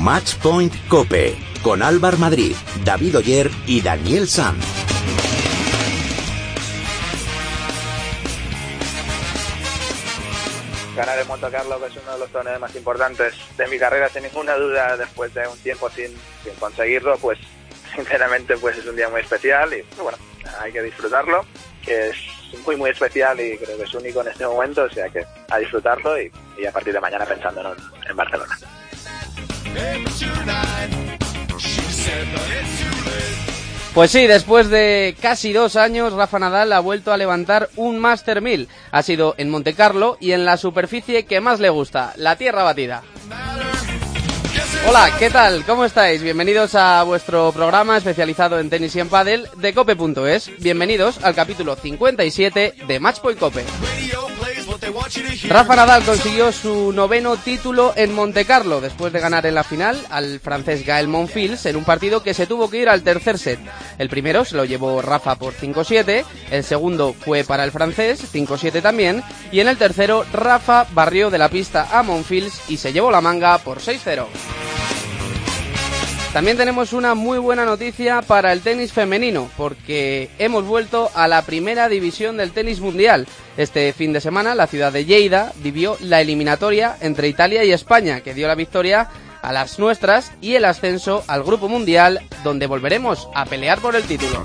Matchpoint Cope con Álvar Madrid, David Oyer y Daniel Sanz. ganar el Monte Carlo, es uno de los torneos más importantes de mi carrera, sin ninguna duda, después de un tiempo sin, sin conseguirlo, pues sinceramente pues es un día muy especial y bueno, hay que disfrutarlo, que es muy muy especial y creo que es único en este momento, o sea que a disfrutarlo y, y a partir de mañana pensando en, en Barcelona. Pues sí, después de casi dos años, Rafa Nadal ha vuelto a levantar un Master 1000. Ha sido en Monte Carlo y en la superficie que más le gusta, la tierra batida. Hola, ¿qué tal? ¿Cómo estáis? Bienvenidos a vuestro programa especializado en tenis y en pádel de cope.es. Bienvenidos al capítulo 57 de Matchpoint Cope. Rafa Nadal consiguió su noveno título en Monte Carlo después de ganar en la final al francés Gael Monfils en un partido que se tuvo que ir al tercer set. El primero se lo llevó Rafa por 5-7, el segundo fue para el francés, 5-7 también, y en el tercero Rafa barrió de la pista a Monfils y se llevó la manga por 6-0. También tenemos una muy buena noticia para el tenis femenino, porque hemos vuelto a la primera división del tenis mundial. Este fin de semana la ciudad de Lleida vivió la eliminatoria entre Italia y España, que dio la victoria a las nuestras y el ascenso al Grupo Mundial, donde volveremos a pelear por el título.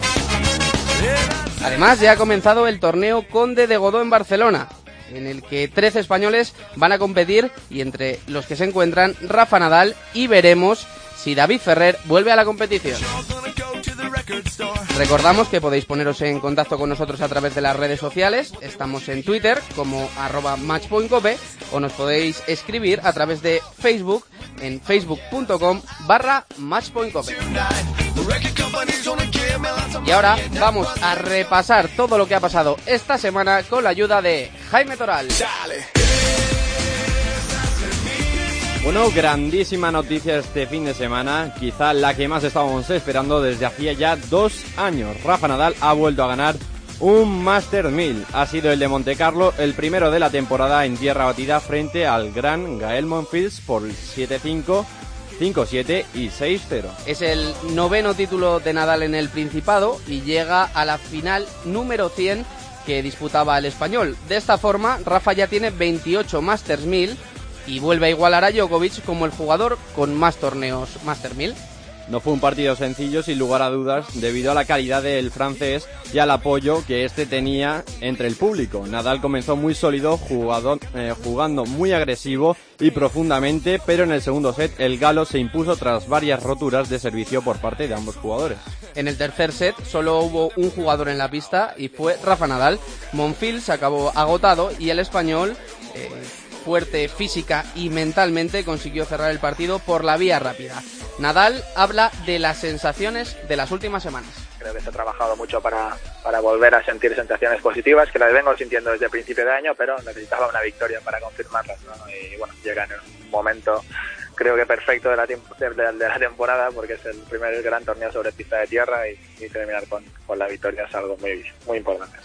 Además, ya ha comenzado el torneo Conde de Godó en Barcelona, en el que 13 españoles van a competir y entre los que se encuentran Rafa Nadal y veremos si David Ferrer vuelve a la competición. Recordamos que podéis poneros en contacto con nosotros a través de las redes sociales. Estamos en Twitter como arroba matchpointcope o nos podéis escribir a través de Facebook en facebook.com barra matchpointcope. Y ahora vamos a repasar todo lo que ha pasado esta semana con la ayuda de Jaime Toral. Bueno, grandísima noticia este fin de semana, quizá la que más estábamos esperando desde hacía ya dos años. Rafa Nadal ha vuelto a ganar un Master 1000. Ha sido el de Monte Carlo, el primero de la temporada en tierra batida frente al gran Gael Monfils por 7-5. 5-7 y 6-0. Es el noveno título de Nadal en el Principado y llega a la final número 100 que disputaba el español. De esta forma, Rafa ya tiene 28 Masters 1000 y vuelve a igualar a Djokovic como el jugador con más torneos Master 1000. No fue un partido sencillo, sin lugar a dudas, debido a la calidad del francés y al apoyo que este tenía entre el público. Nadal comenzó muy sólido, eh, jugando muy agresivo y profundamente, pero en el segundo set el galo se impuso tras varias roturas de servicio por parte de ambos jugadores. En el tercer set solo hubo un jugador en la pista y fue Rafa Nadal. Monfils acabó agotado y el español... Eh, fuerte física y mentalmente consiguió cerrar el partido por la vía rápida. Nadal habla de las sensaciones de las últimas semanas. Creo que se ha trabajado mucho para, para volver a sentir sensaciones positivas, que las vengo sintiendo desde el principio de año, pero necesitaba una victoria para confirmarlas. ¿no? Y bueno, llega en un momento creo que perfecto de la, de, la temporada porque es el primer gran torneo sobre pista de tierra y, y terminar con, con la victoria es algo muy, muy importante.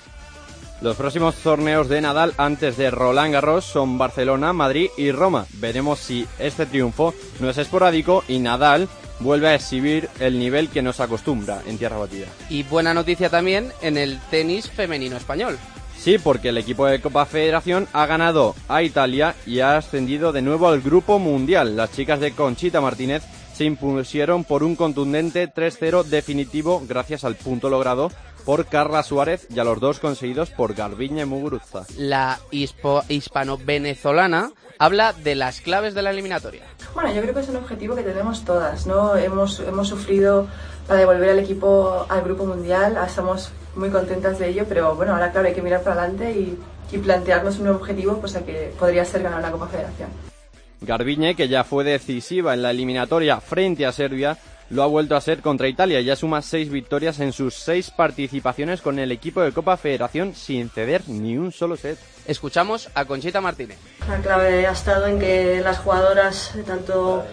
Los próximos torneos de Nadal antes de Roland Garros son Barcelona, Madrid y Roma. Veremos si este triunfo no es esporádico y Nadal vuelve a exhibir el nivel que nos acostumbra en tierra batida. Y buena noticia también en el tenis femenino español. Sí, porque el equipo de Copa Federación ha ganado a Italia y ha ascendido de nuevo al Grupo Mundial. Las chicas de Conchita Martínez se impusieron por un contundente 3-0 definitivo gracias al punto logrado por Carla Suárez y a los dos conseguidos por Garbiñe Muguruza. La hispano-venezolana habla de las claves de la eliminatoria. Bueno, yo creo que es un objetivo que tenemos todas, ¿no? Hemos, hemos sufrido para devolver al equipo al Grupo Mundial, estamos muy contentas de ello, pero bueno, ahora claro hay que mirar para adelante y, y plantearnos un nuevo objetivo, pues a que podría ser ganar la Copa Federación. Garbiñe, que ya fue decisiva en la eliminatoria frente a Serbia, lo ha vuelto a ser contra Italia. Ya suma seis victorias en sus seis participaciones con el equipo de Copa Federación sin ceder ni un solo set. Escuchamos a Conchita Martínez. La clave ha estado en que las jugadoras, tanto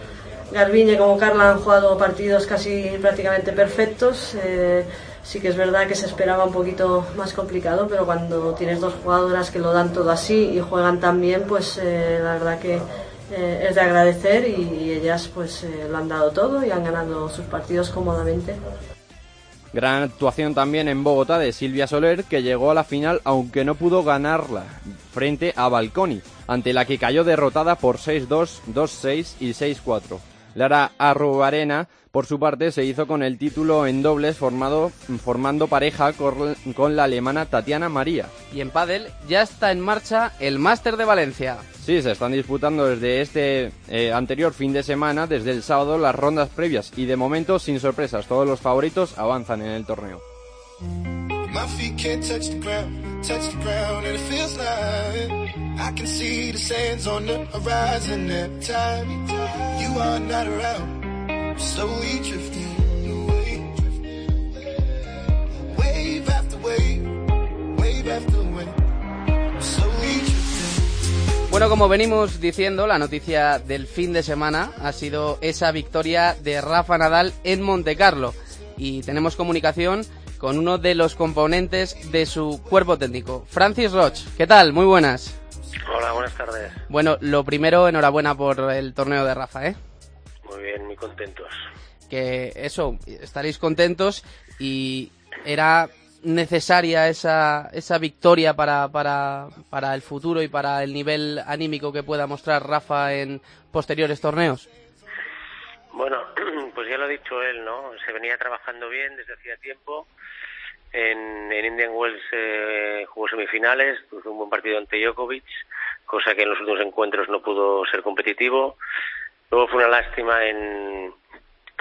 Garbiñe como Carla, han jugado partidos casi prácticamente perfectos. Eh, sí que es verdad que se esperaba un poquito más complicado, pero cuando tienes dos jugadoras que lo dan todo así y juegan tan bien, pues eh, la verdad que eh, es de agradecer y, ellas pues eh, lo han dado todo y han ganado sus partidos cómodamente. Gran actuación también en Bogotá de Silvia Soler, que llegó a la final aunque no pudo ganarla frente a Balconi, ante la que cayó derrotada por 6-2, 2-6 y 6-4. Lara Arrubarena, por su parte, se hizo con el título en dobles formado, formando pareja con, la alemana Tatiana María. Y en pádel ya está en marcha el Máster de Valencia. Sí, se están disputando desde este eh, anterior fin de semana, desde el sábado, las rondas previas. Y de momento sin sorpresas, todos los favoritos avanzan en el torneo. Bueno, como venimos diciendo, la noticia del fin de semana ha sido esa victoria de Rafa Nadal en Montecarlo. Y tenemos comunicación con uno de los componentes de su cuerpo técnico, Francis Roch. ¿Qué tal? Muy buenas. Hola, buenas tardes. Bueno, lo primero, enhorabuena por el torneo de Rafa, ¿eh? Muy bien, muy contentos. Que eso, estaréis contentos y era necesaria esa, esa victoria para, para, para el futuro y para el nivel anímico que pueda mostrar Rafa en posteriores torneos? Bueno, pues ya lo ha dicho él, ¿no? Se venía trabajando bien desde hacía tiempo. En, en Indian Wells eh, jugó semifinales, tuvo un buen partido ante Djokovic, cosa que en los últimos encuentros no pudo ser competitivo. Luego fue una lástima en,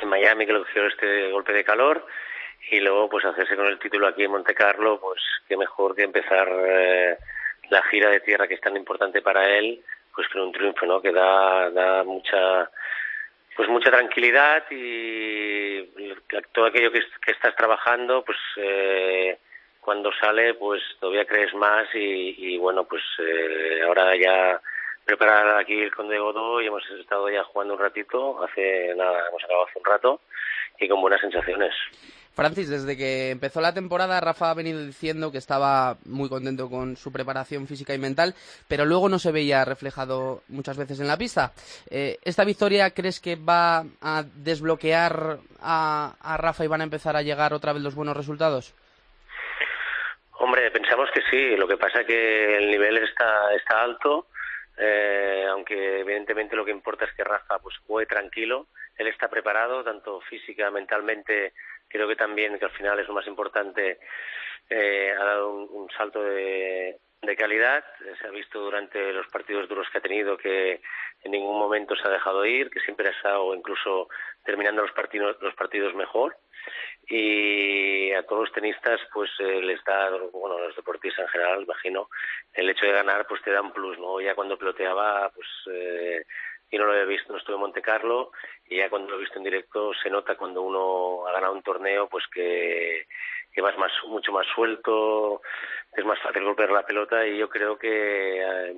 en Miami que le cogió este golpe de calor y luego pues hacerse con el título aquí en Monte Carlo, pues qué mejor que empezar eh, la gira de tierra que es tan importante para él, pues con un triunfo, ¿no? Que da, da mucha pues mucha tranquilidad y todo aquello que, estás trabajando, pues eh, cuando sale, pues todavía crees más y, y bueno, pues eh, ahora ya preparar aquí el Conde Godó y hemos estado ya jugando un ratito, hace nada, hemos acabado hace un rato y con buenas sensaciones. Francis, desde que empezó la temporada, Rafa ha venido diciendo que estaba muy contento con su preparación física y mental, pero luego no se veía reflejado muchas veces en la pista. Eh, ¿Esta victoria crees que va a desbloquear a, a Rafa y van a empezar a llegar otra vez los buenos resultados? Hombre, pensamos que sí. Lo que pasa es que el nivel está, está alto eh, aunque evidentemente lo que importa es que Rafa pues juegue tranquilo, él está preparado tanto física, mentalmente, creo que también que al final es lo más importante, eh, ha dado un, salto de, de calidad, se ha visto durante los partidos duros que ha tenido que en ningún momento se ha dejado ir, que siempre ha estado incluso terminando los partidos, los partidos mejor y a todos los tenistas pues eh, les da, bueno, a los deportistas en general, imagino, el hecho de ganar pues te da un plus, ¿no? Ya cuando peloteaba pues eh, yo no lo había visto, no estuve en Monte Carlo y ya cuando lo he visto en directo se nota cuando uno ha ganado un torneo pues que, que vas más, mucho más suelto, es más fácil golpear la pelota y yo creo que eh,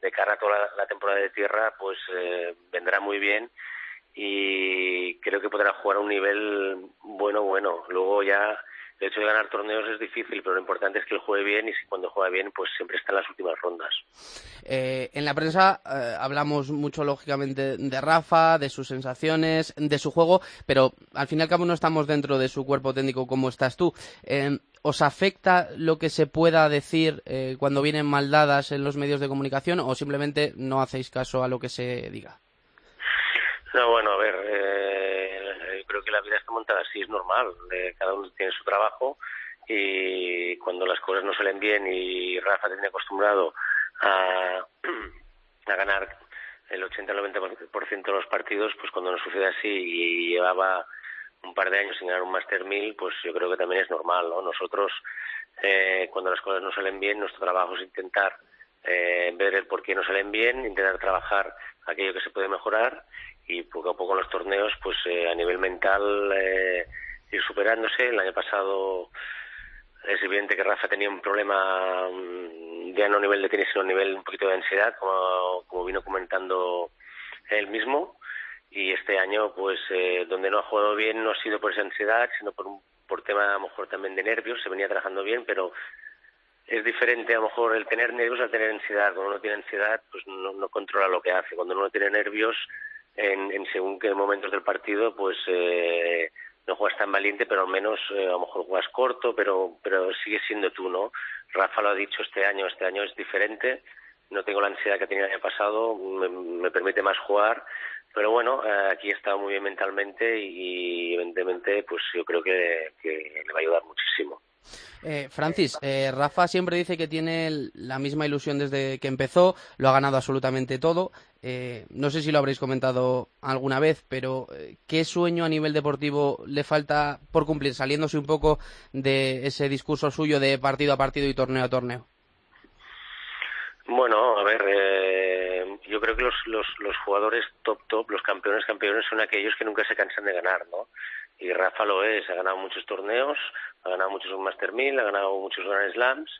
de cara a toda la, temporada de tierra pues eh, vendrá muy bien y creo que podrá jugar a un nivel bueno, bueno. Luego ya el hecho de ganar torneos es difícil, pero lo importante es que él juegue bien y si cuando juega bien, pues siempre está en las últimas rondas. Eh, en la prensa eh, hablamos mucho, lógicamente, de Rafa, de sus sensaciones, de su juego, pero al fin y al cabo no estamos dentro de su cuerpo técnico como estás tú. Eh, ¿Os afecta lo que se pueda decir cuando vienen maldadas en los medios de comunicación o simplemente no hacéis caso a lo que se diga? No, bueno, a ver, eh, creo que la vida está montada así, es normal. Eh, cada uno tiene su trabajo y cuando las cosas no salen bien y Rafa tiene acostumbrado a, ganar el 80-90% de los partidos, pues cuando nos sucede así y llevaba un par de años sin ganar un Master 1000, pues yo creo que también es normal, ¿no? Nosotros, eh, cuando las cosas no salen bien, nuestro trabajo es intentar eh, ver el por qué no salen bien, intentar trabajar aquello que se puede mejorar y poco a poco en los torneos, pues eh, a nivel mental, eh, ir superándose. El año pasado es evidente que Rafa tenía un problema mm, ya no a nivel de tenis, sino a nivel un poquito de ansiedad, como, vino comentando él mismo. Y este año, pues, eh, donde no ha jugado bien no ha sido por esa ansiedad, sino por un por tema a lo mejor también de nervios. Se venía trabajando bien, pero es diferente a lo mejor el tener nervios al tener ansiedad. Cuando uno tiene ansiedad, pues no, no controla lo que hace. Cuando uno tiene nervios, en, según qué momentos del partido, pues eh, no juegas tan valiente, pero al menos eh, a lo mejor juegas corto, pero, pero sigue siendo tú, ¿no? Rafa lo ha dicho este año, este año es diferente, no tengo la ansiedad que tenía el año pasado, me, me permite más jugar, pero bueno, eh, aquí he estado muy bien mentalmente y, evidentemente pues yo creo que, que le va a ayudar muchísimo. Eh, Francis, eh, Rafa siempre dice que tiene la misma ilusión desde que empezó, lo ha ganado absolutamente todo. Eh, no sé si lo habréis comentado alguna vez, pero eh, ¿qué sueño a nivel deportivo le falta por cumplir, saliéndose un poco de ese discurso suyo de partido a partido y torneo a torneo? Bueno, a ver, eh, yo creo que los, los, los jugadores top top, los campeones campeones son aquellos que nunca se cansan de ganar, ¿no? Y Rafa lo es, ha ganado muchos torneos, ha ganado muchos Master 1000, ha ganado muchos Grand Slams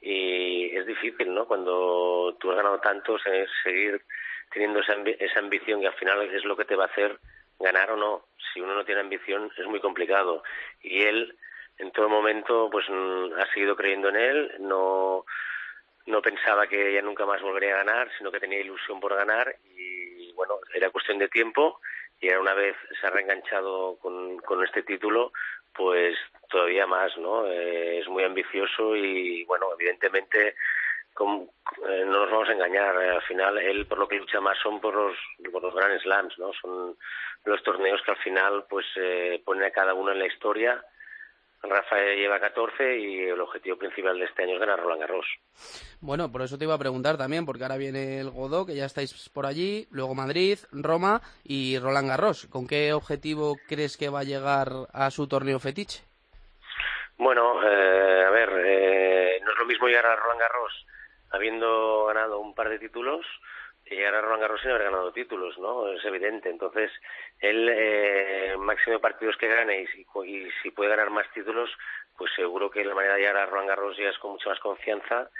y es difícil, ¿no? Cuando tú has ganado tantos, seguir teniendo esa, esa ambición que al final es lo que te va a hacer ganar o no. Si uno no tiene ambición es muy complicado. Y él en todo momento pues mm, ha seguido creyendo en él, no no pensaba que ya nunca más volvería a ganar, sino que tenía ilusión por ganar y bueno, era cuestión de tiempo y ahora una vez se ha reenganchado con, con este título, pues todavía más, ¿no? Eh, es muy ambicioso y bueno, evidentemente con, eh, no nos vamos a engañar, al final él por lo que lucha más son por los, por los Grand Slams, ¿no? Son los torneos que al final pues eh, ponen a cada uno en la historia Rafa lleva 14 y el objetivo principal de este año es ganar Roland Garros. Bueno, por eso te iba a preguntar también, porque ahora viene el Godó, que ya estáis por allí, luego Madrid, Roma y Roland Garros. ¿Con qué objetivo crees que va a llegar a su torneo fetiche? Bueno, eh, a ver, eh, no es lo mismo llegar a Roland Garros habiendo ganado un par de títulos llegar a Roland Garros sin haber ganado títulos, ¿no? Es evidente. Entonces, él, eh, máximo de partidos que gane y si, puede ganar más títulos, pues seguro que la manera de llegar a Roland Garros ya es con mucha más confianza.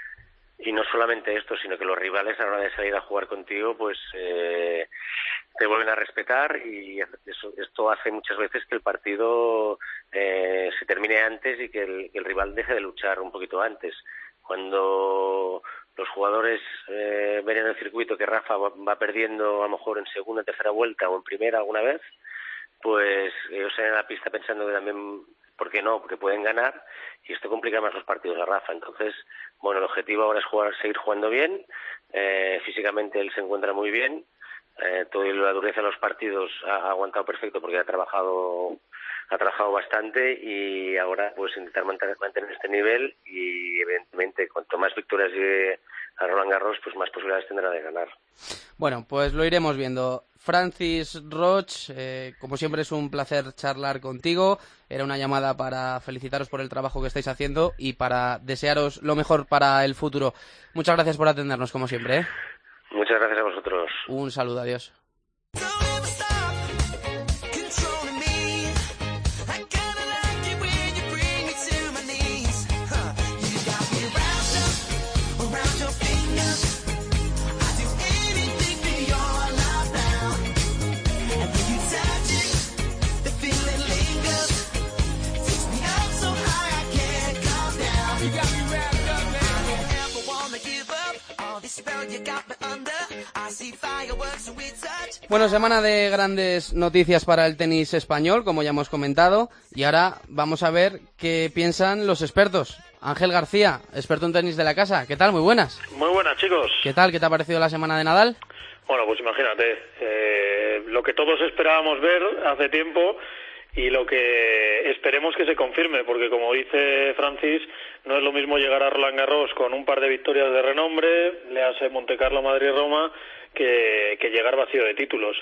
Y no solamente esto, sino que los rivales a la hora de salir a jugar contigo, pues eh, te vuelven a respetar y eso, esto hace muchas veces que el partido eh, se termine antes y que el, el rival deje de luchar un poquito antes. Cuando los jugadores eh, ven en el circuito que Rafa va, perdiendo a lo mejor en segunda, tercera vuelta o en primera alguna vez, pues ellos salen a la pista pensando que también, ¿por qué no? Porque pueden ganar y esto complica más los partidos de Rafa. Entonces, bueno, el objetivo ahora es jugar, seguir jugando bien, eh, físicamente él se encuentra muy bien, eh, toda la dureza de los partidos ha, aguantado perfecto porque ha trabajado ha trabajado bastante y ahora pues intentar mantener, mantener este nivel y evidentemente cuanto más victorias llegue a Roland Garros pues más posibilidades tendrá de ganar. Bueno, pues lo iremos viendo. Francis Roch, eh, como siempre es un placer charlar contigo. Era una llamada para felicitaros por el trabajo que estáis haciendo y para desearos lo mejor para el futuro. Muchas gracias por atendernos, como siempre. ¿eh? Muchas gracias a vosotros. Un saludo, adiós. Bueno, semana de grandes noticias para el tenis español, como ya hemos comentado, y ahora vamos a ver qué piensan los expertos. Ángel García, experto en tenis de la casa, ¿qué tal? Muy buenas. Muy buenas, chicos. ¿Qué tal? ¿Qué te ha parecido la semana de Nadal? Bueno, pues imagínate, eh, lo que todos esperábamos ver hace tiempo y lo que esperemos que se confirme, porque como dice Francis, no es lo mismo llegar a Roland Garros con un par de victorias de renombre, le hace Monte Carlo, Madrid, Roma, que, llegar vacío de títulos.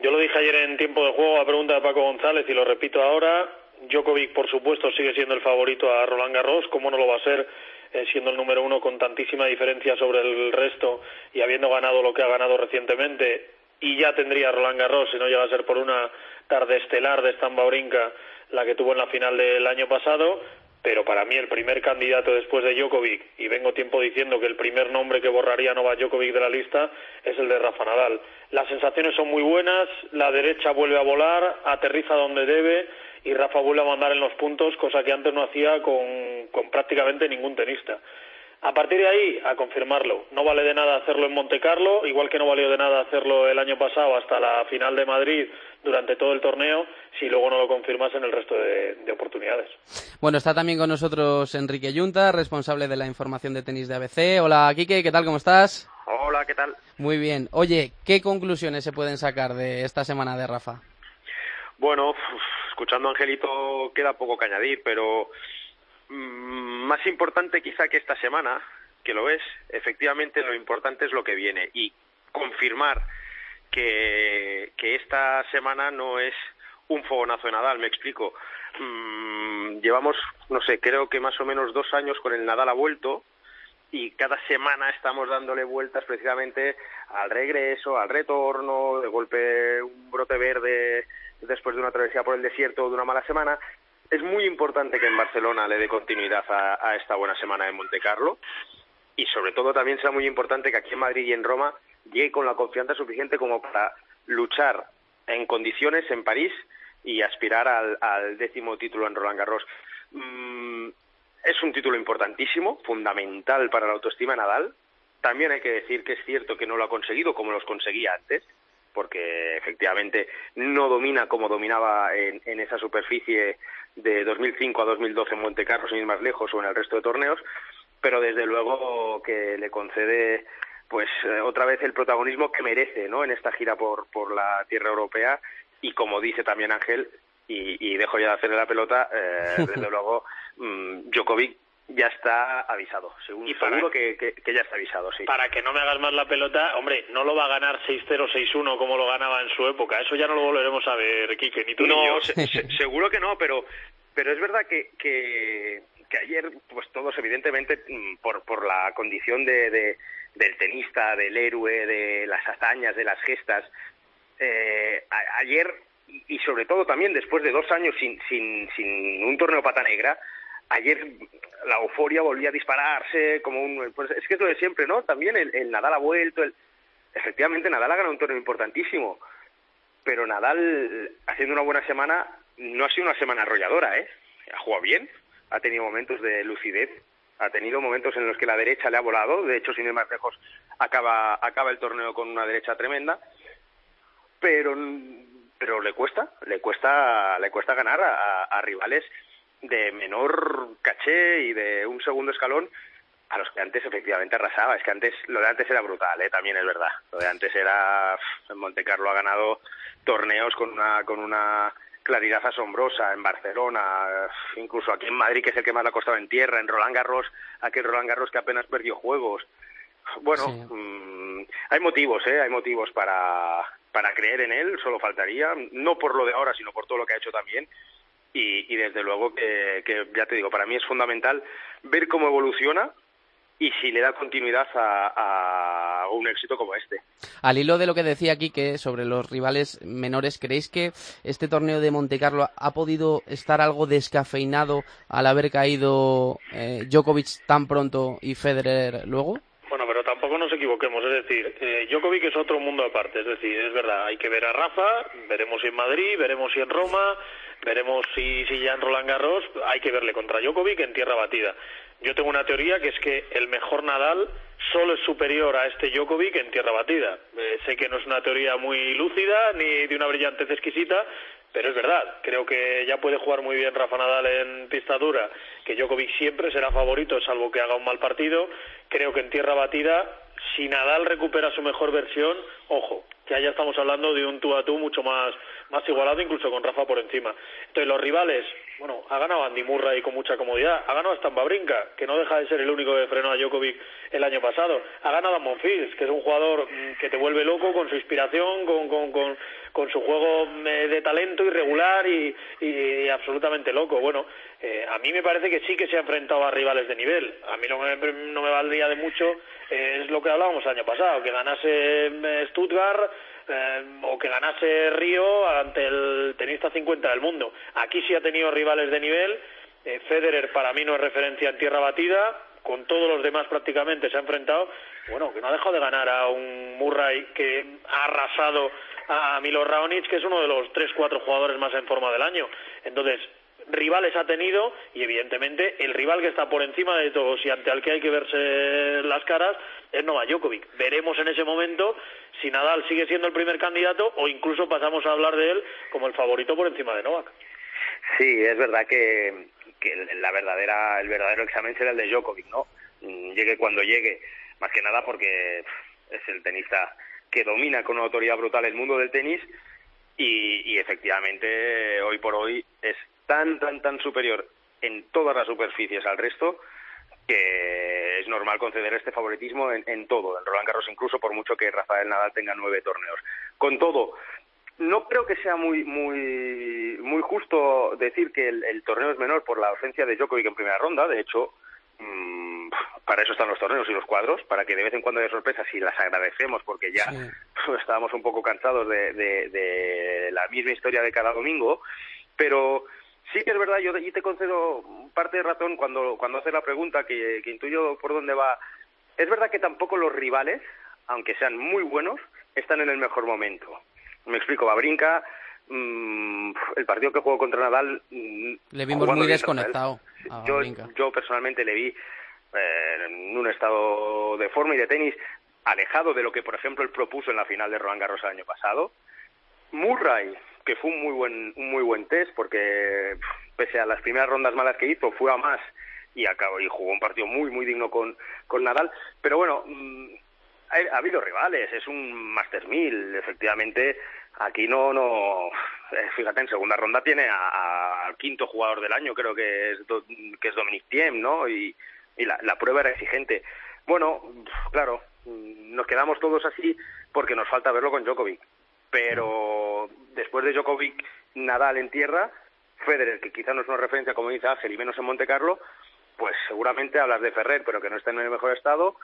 Yo lo dije ayer en tiempo de juego a pregunta de Paco González y lo repito ahora, Djokovic por supuesto sigue siendo el favorito a Roland Garros, ¿cómo no lo va a ser? Eh, siendo el número uno con tantísima diferencia sobre el resto y habiendo ganado lo que ha ganado recientemente y ya tendría Roland Garros si no llega a ser por una tarde estelar de Stamba Brinca la que tuvo en la final del año pasado pero para mí el primer candidato después de Djokovic, y vengo tiempo diciendo que el primer nombre que borraría Novak Djokovic de la lista es el de Rafa Nadal. Las sensaciones son muy buenas, la derecha vuelve a volar, aterriza donde debe y Rafa vuelve a mandar en los puntos, cosa que antes no hacía con, con prácticamente ningún tenista. A partir de ahí, a confirmarlo. No vale de nada hacerlo en Monte Carlo, igual que no valió de nada hacerlo el año pasado hasta la final de Madrid durante todo el torneo, si luego no lo confirmas en el resto de, oportunidades. Bueno, está también con nosotros Enrique Yunta, responsable de la información de tenis de ABC. Hola, Quique, ¿qué tal? ¿Cómo estás? Hola, ¿qué tal? Muy bien. Oye, ¿qué conclusiones se pueden sacar de esta semana de Rafa? Bueno, escuchando a Angelito queda poco que añadir, pero más importante quizá que esta semana, que lo es, efectivamente lo importante es lo que viene y confirmar que, que esta semana no es un fogonazo de Nadal, me explico. Mm, llevamos, no sé, creo que más o menos dos años con el Nadal ha vuelto y cada semana estamos dándole vueltas precisamente al regreso, al retorno, de golpe un brote verde después de una travesía por el desierto o de una mala semana es muy importante que en Barcelona le dé continuidad a, esta buena semana en Monte Carlo y sobre todo también será muy importante que aquí en Madrid y en Roma llegue con la confianza suficiente como para luchar en condiciones en París y aspirar al, décimo título en Roland Garros. Mm, es un título importantísimo, fundamental para la autoestima de Nadal. También hay que decir que es cierto que no lo ha conseguido como los conseguía antes, porque efectivamente no domina como dominaba en, en esa superficie de 2005 a 2012 en Monte Carlo, sin ir más lejos, o en el resto de torneos, pero desde luego que le concede pues eh, otra vez el protagonismo que merece ¿no? en esta gira por, por la tierra europea y como dice también Ángel, y, y dejo ya de hacerle la pelota, eh, desde luego mmm, Djokovic ya está avisado. Según, seguro que, que, ya está avisado, sí. Para que no me hagas más la pelota, hombre, no lo va a ganar 6-0, 6-1 como lo ganaba en su época. Eso ya no lo volveremos a ver, Quique, ni tú no, ni yo. seguro que no, pero, pero es verdad que, que, que ayer, pues todos, evidentemente, mm, por, por la condición de, de, del tenista, del héroe, de las hazañas, de las gestas, eh, ayer, y sobre todo también después de dos años sin, sin, sin un torneo pata negra, ayer la euforia volvía a dispararse como un pues es que es lo de siempre no también el, Nadal ha vuelto el efectivamente Nadal ha ganado un torneo importantísimo pero Nadal haciendo una buena semana no ha sido una semana arrolladora eh ha jugado bien ha tenido momentos de lucidez ha tenido momentos en los que la derecha le ha volado de hecho sin ir más lejos acaba acaba el torneo con una derecha tremenda pero pero le cuesta le cuesta le cuesta ganar a rivales de menor caché y de un segundo escalón a los que antes efectivamente arrasaba. Es que antes, lo de antes era brutal, ¿eh? también es verdad. Lo de antes era, en Monte Carlo ha ganado torneos con una, con una claridad asombrosa, en Barcelona, incluso aquí en Madrid, que es el que más le ha costado en tierra, en Roland Garros, aquel Roland Garros que apenas perdió juegos. Bueno, mm, hay motivos, ¿eh? Hay motivos para, para creer en él, solo faltaría, no por lo de ahora, sino por todo lo que ha hecho también y, desde luego que, ya te digo, para mí es fundamental ver cómo evoluciona y si le da continuidad a, un éxito como este. Al hilo de lo que decía aquí que sobre los rivales menores, ¿creéis que este torneo de Monte Carlo ha podido estar algo descafeinado al haber caído eh, Djokovic tan pronto y Federer luego? Bueno, pero tampoco nos equivoquemos, es decir, eh, Djokovic es otro mundo aparte, es decir, es verdad, hay que ver a Rafa, veremos si en Madrid, veremos si en Roma, Veremos si, si ya en Roland Garros hay que verle contra Djokovic en tierra batida. Yo tengo una teoría que es que el mejor Nadal solo es superior a este Djokovic en tierra batida. Eh, sé que no es una teoría muy lúcida ni de una brillantez exquisita, pero es verdad. Creo que ya puede jugar muy bien Rafa Nadal en pista dura, que Djokovic siempre será favorito, salvo que haga un mal partido. Creo que en tierra batida, si Nadal recupera su mejor versión, ojo, que ya estamos hablando de un tú a tú mucho más, más igualado, incluso con Rafa por encima. Entonces, los rivales, bueno, ha ganado Andy Murray con mucha comodidad, ha ganado hasta Babrinka, que no deja de ser el único que frenó a Djokovic el año pasado, ha ganado a Monfils, que es un jugador mm, que te vuelve loco con su inspiración, con, con, con, con su juego eh, de talento irregular y, absolutamente loco. Bueno, eh, a mí me parece que sí que se ha enfrentado a rivales de nivel. A mí no me, no me valdría de mucho, eh, es lo que hablábamos el año pasado, que ganase Stuttgart eh, o que ganase Río ante el tenista 50 del mundo. Aquí sí ha tenido rivales de nivel. Eh, Federer para mí no es referencia en tierra batida. Con todos los demás prácticamente se ha enfrentado. Bueno, que no ha dejado de ganar a un Murray que ha arrasado a Milo Raonic, que es uno de los tres cuatro jugadores más en forma del año. Entonces, rivales ha tenido y evidentemente el rival que está por encima de todos y ante el que hay que verse las caras es Novak Djokovic. Veremos en ese momento si Nadal sigue siendo el primer candidato o incluso pasamos a hablar de él como el favorito por encima de Novak. Sí, es verdad que, la verdadera, el verdadero examen será el de Djokovic, ¿no? Mm, llegue cuando llegue, más que nada porque es el tenista que domina con una autoridad brutal el mundo del tenis y efectivamente hoy por hoy es tan, tan, tan superior en todas las superficies al resto que es normal conceder este favoritismo en, en, todo, en Roland Garros incluso por mucho que Rafael Nadal tenga nueve torneos. Con todo, no creo que sea muy muy muy justo decir que el, el torneo es menor por la ausencia de Djokovic en primera ronda. De hecho, mmm, para eso están los torneos y los cuadros, para que de vez en cuando haya sorpresas y las agradecemos porque ya sí. estábamos un poco cansados de, de, de la misma historia de cada domingo. Pero Sí que es verdad, yo y te concedo parte de razón cuando, cuando haces la pregunta, que, que intuyo por dónde va. Es verdad que tampoco los rivales, aunque sean muy buenos, están en el mejor momento. Me explico, Babrinka, mmm, el partido que jugó contra Nadal... Mm, le vimos muy desconectado. Yo, yo personalmente le vi eh, en un estado de forma y de tenis alejado de lo que, por ejemplo, él propuso en la final de Roland Garros el año pasado. Murray, que fue un muy buen un muy buen test porque pese a las primeras rondas malas que hizo fue a más y acabó y jugó un partido muy muy digno con con Nadal. Pero bueno mmm, ha, ha, habido rivales es un Masters 1000 efectivamente aquí no no eh, fíjate en segunda ronda tiene al quinto jugador del año creo que es do, que es Dominic Thiem no y, y la, la prueba era exigente. Bueno claro nos quedamos todos así porque nos falta verlo con Djokovic pero después de Djokovic, Nadal en tierra, Federer, que quizá no es una referencia como dice Ángel y menos en Monte Carlo, pues seguramente hablas de Ferrer, pero que no está en el mejor estado,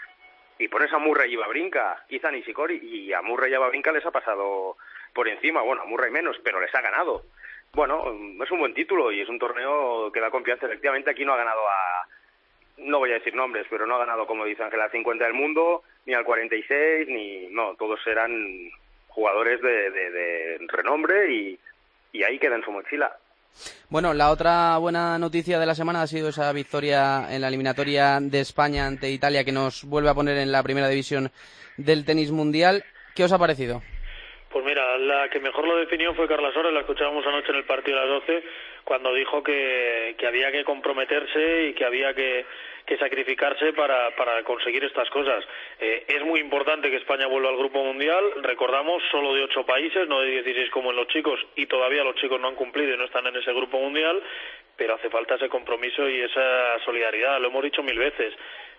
y pones a Murray y Babrinka, quizá ni Sicori, y a Murray y a Babrinka les ha pasado por encima, bueno, a Murray menos, pero les ha ganado. Bueno, es un buen título y es un torneo que da confianza. Efectivamente, aquí no ha ganado a, no voy a decir nombres, pero no ha ganado, como dice Ángel, al 50 del mundo, ni al 46, ni, no, todos eran jugadores de, de, de renombre y, y ahí queda en su mochila. Bueno, la otra buena noticia de la semana ha sido esa victoria en la eliminatoria de España ante Italia que nos vuelve a poner en la primera división del tenis mundial. ¿Qué os ha parecido? Pues mira, la que mejor lo definió fue Carla Sores, la escuchábamos anoche en el partido a las 12, cuando dijo que, que había que comprometerse y que había que, que sacrificarse para, para conseguir estas cosas. Eh, es muy importante que España vuelva al Grupo Mundial, recordamos, solo de ocho países, no de 16 como en los chicos, y todavía los chicos no han cumplido y no están en ese Grupo Mundial, pero hace falta ese compromiso y esa solidaridad, lo hemos dicho mil veces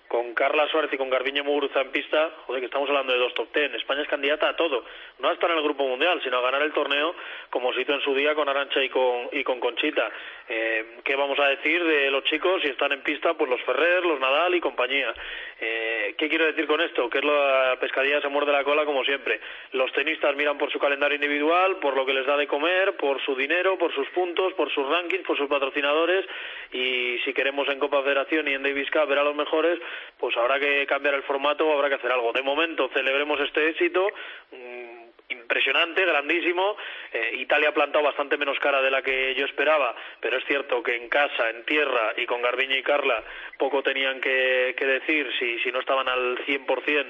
con Carla Suárez y con Garbiñe Muguruza en pista, joder, que estamos hablando de dos top ten. España es candidata a todo, no a estar en el Grupo Mundial, sino a ganar el torneo, como se hizo en su día con Arancha y con, y con Conchita. Eh, ¿Qué vamos a decir de los chicos si están en pista? Pues los Ferrer, los Nadal y compañía. Eh, ¿Qué quiero decir con esto? Que es la pescadilla se muerde la cola como siempre. Los tenistas miran por su calendario individual, por lo que les da de comer, por su dinero, por sus puntos, por sus rankings, por sus patrocinadores y si queremos en Copa Federación y en Davis Cup ver a los mejores, pues habrá que cambiar el formato, habrá que hacer algo. De momento celebremos este éxito. Mmm, impresionante, grandísimo. Eh, Italia ha plantado bastante menos cara de la que yo esperaba, pero es cierto que en casa, en tierra y con Garbiñe y Carla poco tenían que, que decir si, no estaban al 100%.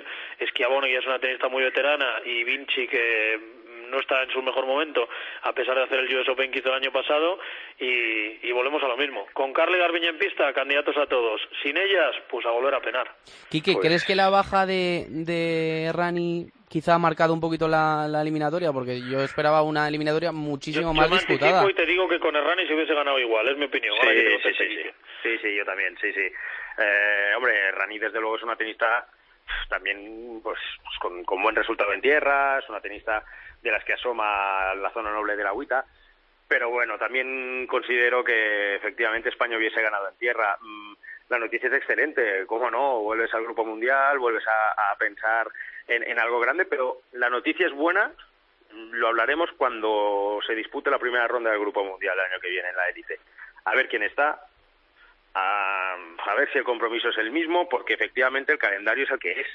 Schiavone, que es una tenista muy veterana, y Vinci, que no está en su mejor momento, a pesar de hacer el US Open que hizo el año pasado, y, y volvemos a lo mismo. Con Carla y Garbiñe en pista, candidatos a todos. Sin ellas, pues a volver a penar. Quique, pues... ¿crees que la baja de, de Rani quizá ha marcado un poquito la, la, eliminatoria, porque yo esperaba una eliminatoria muchísimo yo, más yo disputada. y te digo que con Errani se hubiese ganado igual, es mi opinión. Sí, sí, sí, sí, sí, sí, yo también, sí, sí. Eh, hombre, Rani desde luego es una tenista también pues, pues con, con, buen resultado en tierra, es una tenista de las que asoma la zona noble de la agüita, pero bueno, también considero que efectivamente España hubiese ganado en tierra. Mm, la noticia es excelente, ¿cómo no? Vuelves al Grupo Mundial, vuelves a, a pensar en, en, algo grande, pero la noticia es buena, lo hablaremos cuando se dispute la primera ronda del Grupo Mundial el año que viene en la élite. A ver quién está, a, a ver si el compromiso es el mismo, porque efectivamente el calendario es el que es.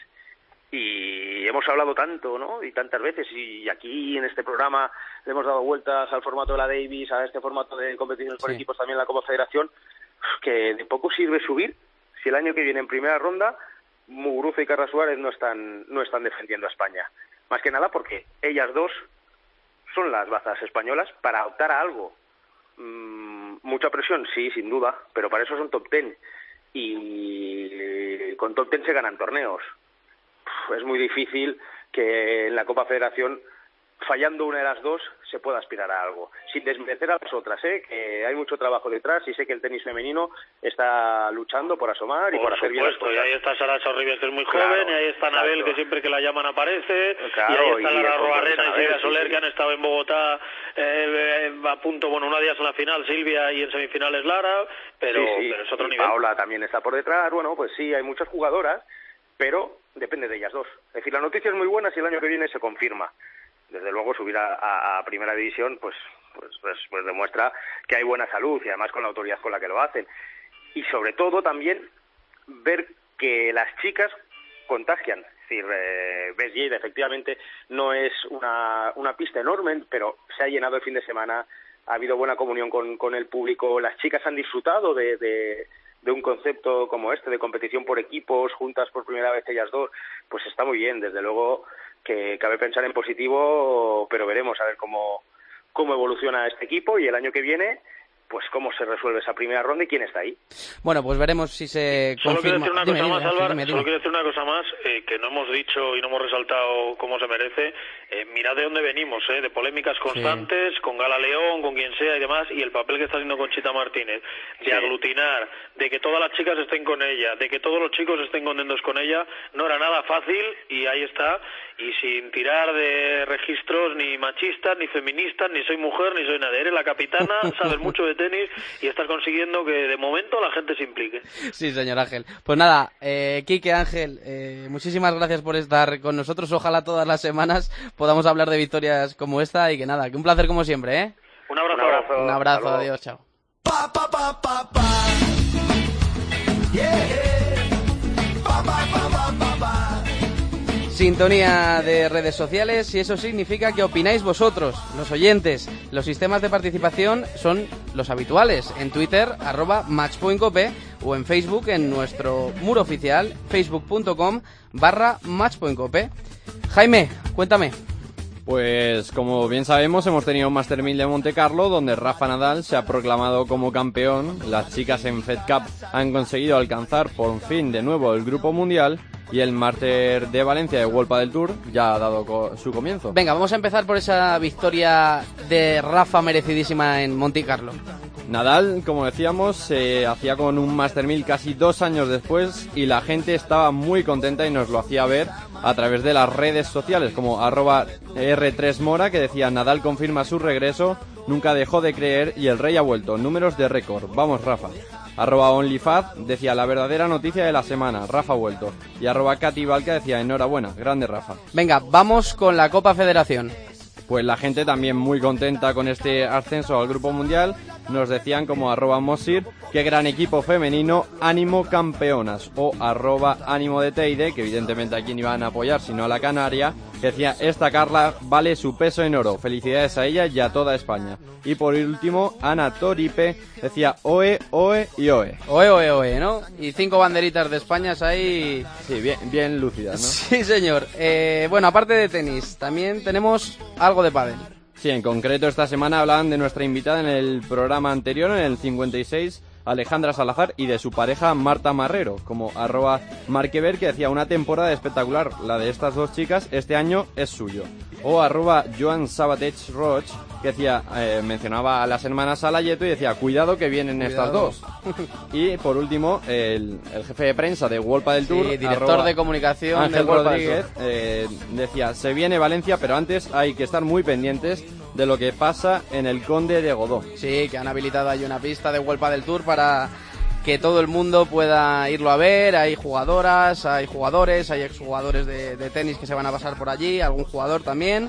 Y hemos hablado tanto, ¿no? Y tantas veces, y aquí en este programa le hemos dado vueltas al formato de la Davis, a este formato de competiciones por equipos también la Copa Federación, que de poco sirve subir si el año que viene en primera ronda Muguruza y Carla Suárez no están, no están defendiendo a España. Más que nada porque ellas dos son las bazas españolas para optar a algo. Mm, mucha presión, sí, sin duda, pero para eso son top ten. Y con top ten se ganan torneos es muy difícil que en la Copa Federación fallando una de las dos se pueda aspirar a algo, sin desmerecer a las otras, ¿eh? que hay mucho trabajo detrás y sé que el tenis femenino está luchando por asomar y por, hacer bien las cosas. Y ahí está Sara Sorribes, que es muy joven, y ahí está Anabel, que siempre que la llaman aparece, y ahí está Lara Robarrena y Silvia Soler, que han estado en Bogotá eh, a punto, bueno, una día es la final Silvia y en semifinales Lara, pero, pero es otro nivel. Paola también está por detrás, bueno, pues sí, hay muchas jugadoras, pero depende de ellas dos. Es decir, la noticia es muy buena si el año que viene se confirma. Desde luego, subir a, Primera División, pues, pues, pues, pues, demuestra que hay buena salud y además con la autoridad con la que lo hacen. Y sobre todo también ver que las chicas contagian. Es decir, eh, efectivamente no es una, una pista enorme, pero se ha llenado el fin de semana, ha habido buena comunión con, con el público, las chicas han disfrutado de de un concepto como este, de competición por equipos, juntas por primera vez ellas dos, pues está muy bien. Desde luego que cabe pensar en positivo, pero veremos a ver cómo, cómo evoluciona este equipo y el año que viene pues cómo se resuelve esa primera ronda y quién está ahí. Bueno, pues veremos si se solo Quiero decir una cosa más, Álvaro, solo quiero decir una cosa más eh, que no hemos dicho y no hemos resaltado cómo se merece. Eh, mirad de dónde venimos, eh, de polémicas constantes con Gala León, con quien sea y demás, y el papel que está haciendo Conchita Martínez, de aglutinar, de que todas las chicas estén con ella, de que todos los chicos estén contentos con ella, no era nada fácil y ahí está, y sin tirar de registros ni machistas, ni feministas, ni soy mujer, ni soy nadie. Eres la capitana, sabes mucho de tenis y estás consiguiendo que de momento la gente se implique. Sí, señor Ángel. Pues nada, eh, Quique Ángel, eh, muchísimas gracias por estar con nosotros. Ojalá todas las semanas podamos hablar de victorias como esta y que nada, que un placer como siempre, ¿eh? Un abrazo. Un abrazo, adiós, chao. Sintonía de redes sociales y eso significa que opináis vosotros, los oyentes. Los sistemas de participación son los habituales. En Twitter, arroba matchpointcope o en Facebook en nuestro muro oficial, facebook.com barra matchpointcope. Jaime, cuéntame. Pues como bien sabemos hemos tenido un Master 1000 de Monte Carlo donde Rafa Nadal se ha proclamado como campeón, las chicas en Fed Cup han conseguido alcanzar por fin de nuevo el grupo mundial y el Master de Valencia de Wolpa del Tour ya ha dado su comienzo. Venga, vamos a empezar por esa victoria de Rafa merecidísima en Monte Carlo. Nadal, como decíamos, se hacía con un Master 1000 casi dos años después y la gente estaba muy contenta y nos lo hacía ver a través de las redes sociales como arroba R3Mora que decía Nadal confirma su regreso, nunca dejó de creer y el rey ha vuelto. Números de récord. Vamos, Rafa. Arroba OnlyFaz decía la verdadera noticia de la semana, Rafa vuelto. Y arroba Katy Valka decía enhorabuena, grande Rafa. Venga, vamos con la Copa Federación pues la gente también muy contenta con este ascenso al Grupo Mundial. Nos decían como arroba Mosir, qué gran equipo femenino, ánimo campeonas. O arroba ánimo de Teide, que evidentemente a quien iban a apoyar, sino a la Canaria, que decía, esta Carla vale su peso en oro. Felicidades a ella y a toda España. Y por último, Ana Toripe decía, oe, oe y oe. Oe, oe, oe, ¿no? Y cinco banderitas de España ahí. Sí, bien, bien lúcidas, ¿no? Sí, señor. Eh, bueno, aparte de tenis, también tenemos algo de pádel. Sí, en concreto esta semana hablaban de nuestra invitada en el programa anterior, en el 56, Alejandra Salazar, y de su pareja Marta Marrero, como arroba Marquever, que decía una temporada espectacular, la de estas dos chicas, este año es suyo. O arroba Joan Sabatech Roch, que decía, eh, mencionaba a las hermanas Salayeto y decía, cuidado que vienen estas dos. y por último, el, jefe de prensa de Wolpa del Tour, director de comunicación Ángel Rodríguez, eh, decía, se viene Valencia, pero antes hay que estar muy pendientes de lo que pasa en el Conde de Godó. Sí, que han habilitado ahí una pista de Wolpa del Tour para que todo el mundo pueda irlo a ver. Hay jugadoras, hay jugadores, hay exjugadores de, de tenis que se van a pasar por allí, algún jugador también.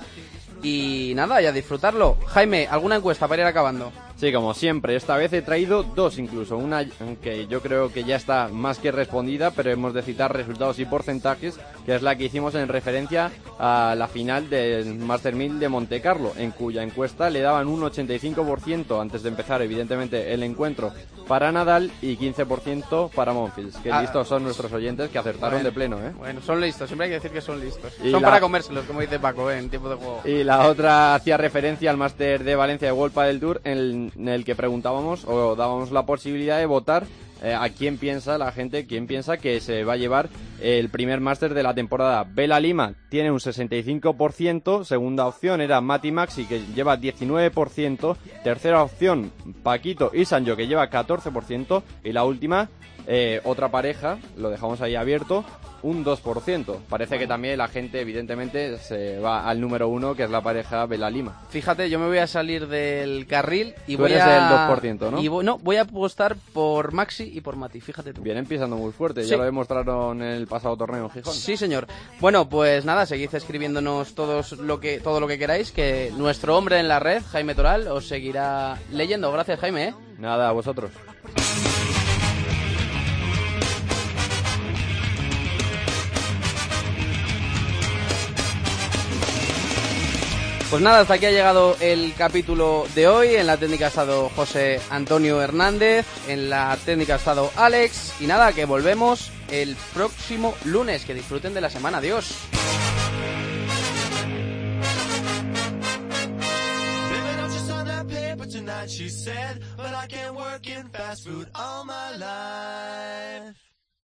Y nada, ya disfrutarlo. Jaime, ¿alguna encuesta para ir acabando? Sí, como siempre, esta vez he traído dos incluso, una que yo creo que ya está más que respondida, pero hemos de citar resultados y porcentajes, que es la que hicimos en referencia a la final del Master 1000 de Monte Carlo, en cuya encuesta le daban un 85% antes de empezar evidentemente el encuentro para Nadal y 15% para Monfils. Que Ah. listos son nuestros oyentes que acertaron de pleno, ¿eh? Bueno, son listos, siempre hay que decir que son listos. Y son la- para comérselos, como dice Paco, ¿eh? en tiempo de juego. Y la otra hacía referencia al máster de Valencia de World del Tour en el, en el que preguntábamos o dábamos la posibilidad de votar eh, a quién piensa la gente, quién piensa que se va a llevar el primer máster de la temporada. Vela Lima tiene un 65%, segunda opción era Mati Maxi que lleva 19%, tercera opción Paquito y Sancho que lleva 14% y la última eh, otra pareja, lo dejamos ahí abierto, un 2%. Parece que también la gente, evidentemente, se va al número uno, que es la pareja Vela Lima. Fíjate, yo me voy a salir del carril y Tú voy eres a... del 2%, ¿no? Y vo- no, voy a apostar por Maxi y por Mati, fíjate tú. Vienen pisando muy fuerte, Sí. ya lo demostraron en el pasado torneo en Gijón. Sí, señor. Bueno, pues nada, seguid escribiéndonos todos lo que, todo lo que queráis, que nuestro hombre en la red, Jaime Toral, os seguirá leyendo. Gracias, Jaime. ¿eh? Nada, a vosotros. Pues nada, hasta aquí ha llegado el capítulo de hoy. En la técnica ha estado José Antonio Hernández, en la técnica ha estado Alex. Y nada, que volvemos el próximo lunes. Que disfruten de la semana. Adiós.